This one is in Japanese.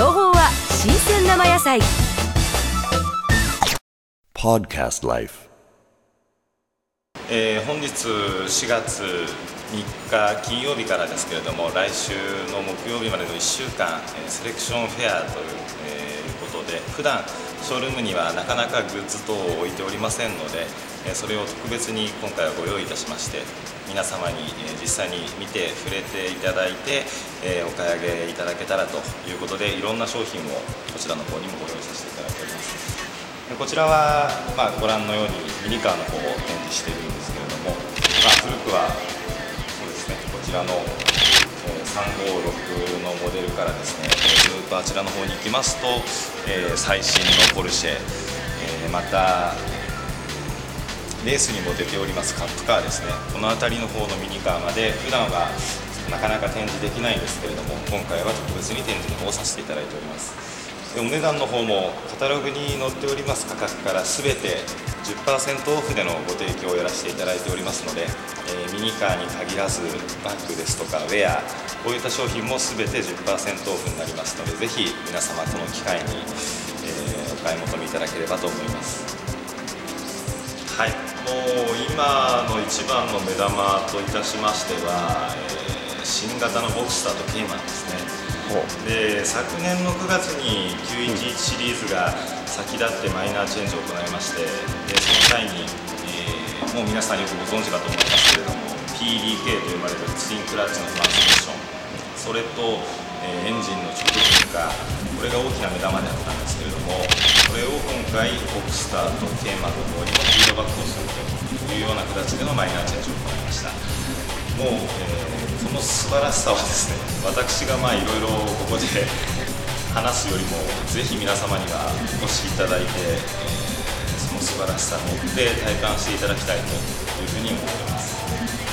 生野菜 Podcast Life. えー本日4月3日金曜日からですけれども来週の木曜日までの1週間、えーセレクションフェアという,、えーいうことで普段ショールームにはなかなかグッズ等を置いておりませんので、それを特別に今回はご用意いたしまして皆様に、実際に見て触れていただいて、お買い上げいただけたらということでいろんな商品をこちらの方にもご用意させていただいております。こちらは、ま、ご覧のようにミニカーの方を展示しているんですけれども、まあ、古くはそうですねこちらの、のモデルからですねずっとあちらの方に行きますと、えー最新のポルシェ、えーまたレースにも出ておりますカップカーですね。この辺りの方のミニカーまで普段はなかなか展示できないんですけれども今回は特別に展示の方をさせていただいております。お値段の方もカタログに載っております価格から全て10%オフでのご提供をやらせていただいておりますので、えーミニカーに限らずバッグですとかウェアこういった商品も全て10%オフになりますのでぜひ皆様この機会に、えーお買い求めいただければと思います。はい、もう今の一番の目玉といたしましては、えー新型のボクスターとケイマンですね。で昨年の9月に911シリーズが先立ってマイナーチェンジを行いましてでその際に、えーもう皆さんよくご存知かと思いますけれども PDK と呼ばれるツインクラッチのトランスミッションそれと、えーエンジンの直進化これが大きな目玉であったんですけれどもそれを今回ボクスターとケーマンの方にフィードバックをするというような形でのマイナーチェンジを行いました。もう、えーその素晴らしさはですね私がまあいろいろここで話すよりもぜひ皆様にはお越しいただいて、えその素晴らしさを持って体感していただきたいというふうに思っています。